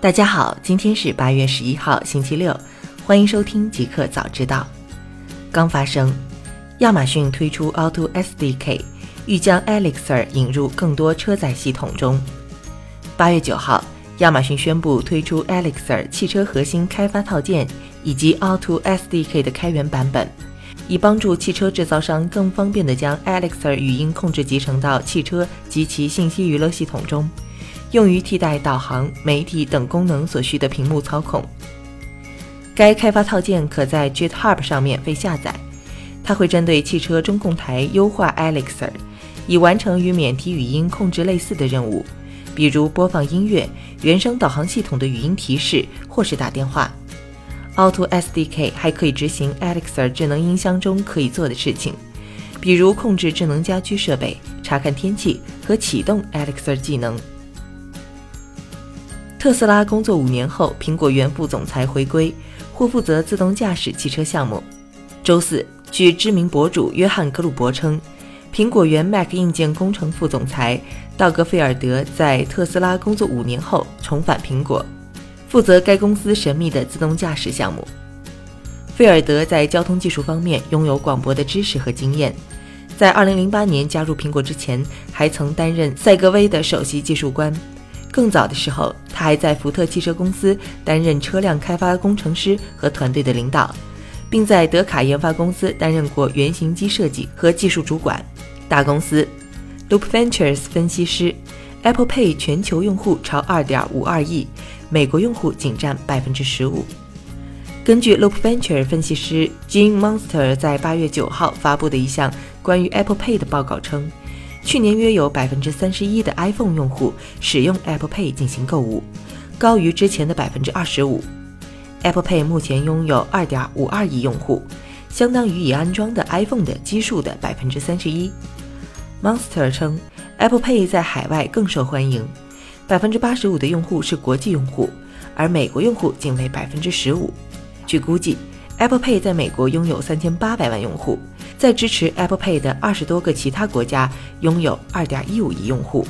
大家好，今天是八月十一号，星期六，欢迎收听极客早知道。刚发生，亚马逊推出 Auto SDK，欲将 Elixir 引入更多车载系统中。八月九号，亚马逊宣布推出 Elixir 汽车核心开发套件以及 Auto SDK 的开源版本。以帮助汽车制造商更方便地将 Alexa 语音控制集成到汽车及其信息娱乐系统中，用于替代导航、媒体等功能所需的屏幕操控。该开发套件可在 GitHub 上免费下载。它会针对汽车中控台优化 Alexa，以完成与免提语音控制类似的任务，比如播放音乐、原生导航系统的语音提示或是打电话。Auto SDK 还可以执行 Alexa 智能音箱中可以做的事情，比如控制智能家居设备、查看天气和启动 Alexa 技能。特斯拉工作五年后，苹果原副总裁回归，或负责自动驾驶汽车项目。周四，据知名博主约翰·格鲁伯称，苹果原 Mac 硬件工程副总裁道格·菲尔德在特斯拉工作五年后重返苹果。负责该公司神秘的自动驾驶项目。菲尔德在交通技术方面拥有广博的知识和经验。在2008年加入苹果之前，还曾担任赛格威的首席技术官。更早的时候，他还在福特汽车公司担任车辆开发工程师和团队的领导，并在德卡研发公司担任过原型机设计和技术主管。大公司 Loop Ventures 分析师，Apple Pay 全球用户超2.52亿。美国用户仅占百分之十五。根据 Loop Venture 分析师 Jim Monster 在八月九号发布的一项关于 Apple Pay 的报告称，去年约有百分之三十一的 iPhone 用户使用 Apple Pay 进行购物，高于之前的百分之二十五。Apple Pay 目前拥有二点五二亿用户，相当于已安装的 iPhone 的基数的百分之三十一。Monster 称，Apple Pay 在海外更受欢迎。百分之八十五的用户是国际用户，而美国用户仅为百分之十五。据估计，Apple Pay 在美国拥有三千八百万用户，在支持 Apple Pay 的二十多个其他国家拥有二点一五亿用户。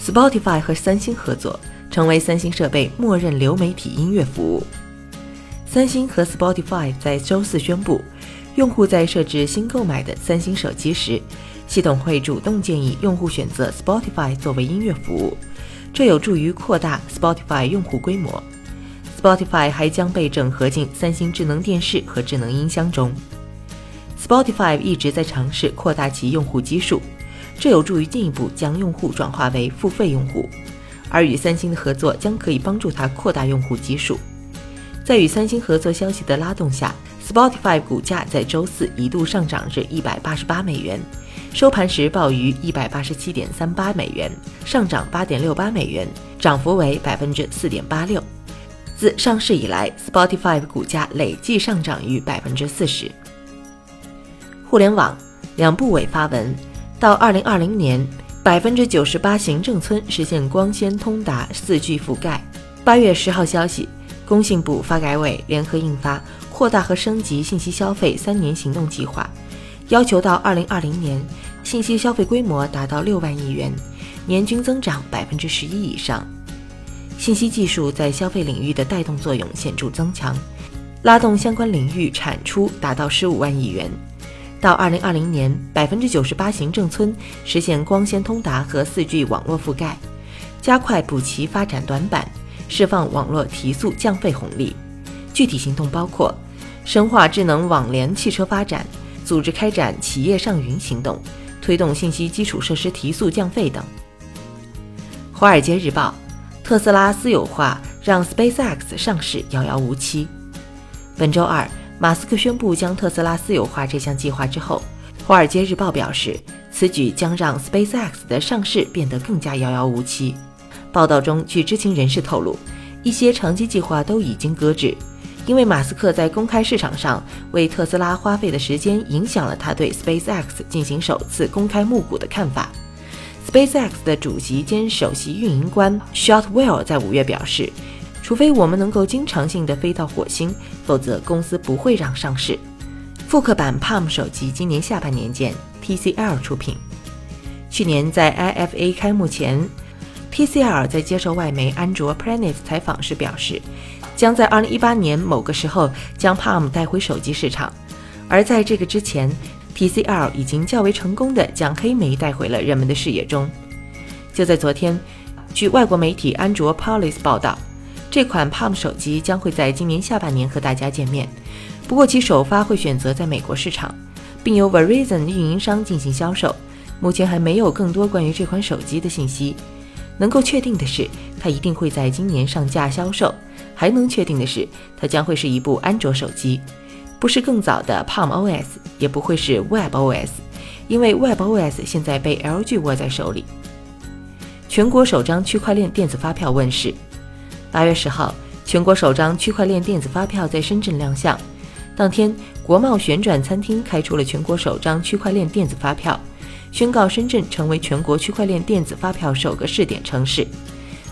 Spotify 和三星合作，成为三星设备默认流媒体音乐服务。三星和 Spotify 在周四宣布，用户在设置新购买的三星手机时，系统会主动建议用户选择 Spotify 作为音乐服务。这有助于扩大 Spotify 用户规模。Spotify 还将被整合进三星智能电视和智能音箱中。Spotify 一直在尝试扩大其用户基数，这有助于进一步将用户转化为付费用户。而与三星的合作将可以帮助它扩大用户基数。在与三星合作消息的拉动下，Spotify 股价在周四一度上涨至一百八十八美元。收盘时报于一百八十七点三八美元，上涨八点六八美元，涨幅为百分之四点八六。自上市以来，Spotify 股价累计上涨逾百分之四十。互联网两部委发文，到二零二零年，百分之九十八行政村实现光纤通达四 G 覆盖。八月十号消息，工信部、发改委联合印发《扩大和升级信息消费三年行动计划》。要求到二零二零年，信息消费规模达到六万亿元，年均增长百分之十一以上。信息技术在消费领域的带动作用显著增强，拉动相关领域产出达到十五万亿元。到二零二零年，百分之九十八行政村实现光纤通达和四 G 网络覆盖，加快补齐发展短板，释放网络提速降费红利。具体行动包括深化智能网联汽车发展。组织开展企业上云行动，推动信息基础设施提速降费等。《华尔街日报》：特斯拉私有化让 SpaceX 上市遥遥无期。本周二，马斯克宣布将特斯拉私有化这项计划之后，《华尔街日报》表示，此举将让 SpaceX 的上市变得更加遥遥无期。报道中，据知情人士透露，一些长期计划都已经搁置。因为马斯克在公开市场上为特斯拉花费的时间，影响了他对 SpaceX 进行首次公开募股的看法。SpaceX 的主席兼首席运营官 Shotwell 在五月表示：“除非我们能够经常性的飞到火星，否则公司不会让上市。”复刻版 Palm 手机今年下半年见，TCL 出品。去年在 IFA 开幕前。TCL 在接受外媒安卓 Planet 采访时表示，将在2018年某个时候将 Palm 带回手机市场，而在这个之前，TCL 已经较为成功地将黑莓带回了人们的视野中。就在昨天，据外国媒体安卓 Police 报道，这款 Palm 手机将会在今年下半年和大家见面，不过其首发会选择在美国市场，并由 Verizon 运营商进行销售。目前还没有更多关于这款手机的信息。能够确定的是，它一定会在今年上架销售。还能确定的是，它将会是一部安卓手机，不是更早的 Palm OS，也不会是 Web OS，因为 Web OS 现在被 LG 握在手里。全国首张区块链电子发票问世。八月十号，全国首张区块链电子发票在深圳亮相。当天，国贸旋转餐厅开出了全国首张区块链电子发票。宣告深圳成为全国区块链电子发票首个试点城市。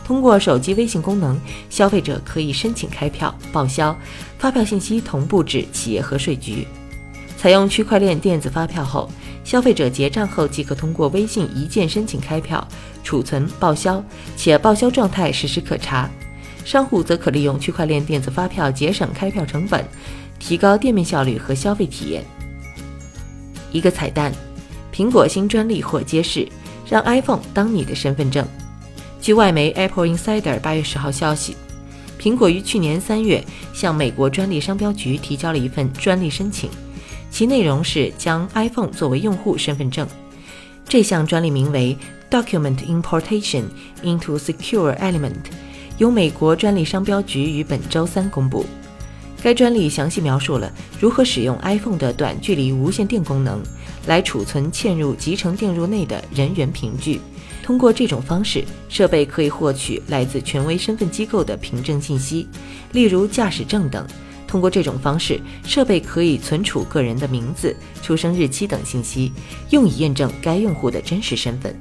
通过手机微信功能，消费者可以申请开票、报销，发票信息同步至企业和税局。采用区块链电子发票后，消费者结账后即可通过微信一键申请开票、储存、报销，且报销状态实时可查。商户则可利用区块链电子发票节省开票成本，提高店面效率和消费体验。一个彩蛋。苹果新专利或揭示，让 iPhone 当你的身份证。据外媒 Apple Insider 八月十号消息，苹果于去年三月向美国专利商标局提交了一份专利申请，其内容是将 iPhone 作为用户身份证。这项专利名为 Document Importation into Secure Element，由美国专利商标局于本周三公布。该专利详细描述了如何使用 iPhone 的短距离无线电功能来储存嵌入集成电路内的人员凭据。通过这种方式，设备可以获取来自权威身份机构的凭证信息，例如驾驶证等。通过这种方式，设备可以存储个人的名字、出生日期等信息，用以验证该用户的真实身份。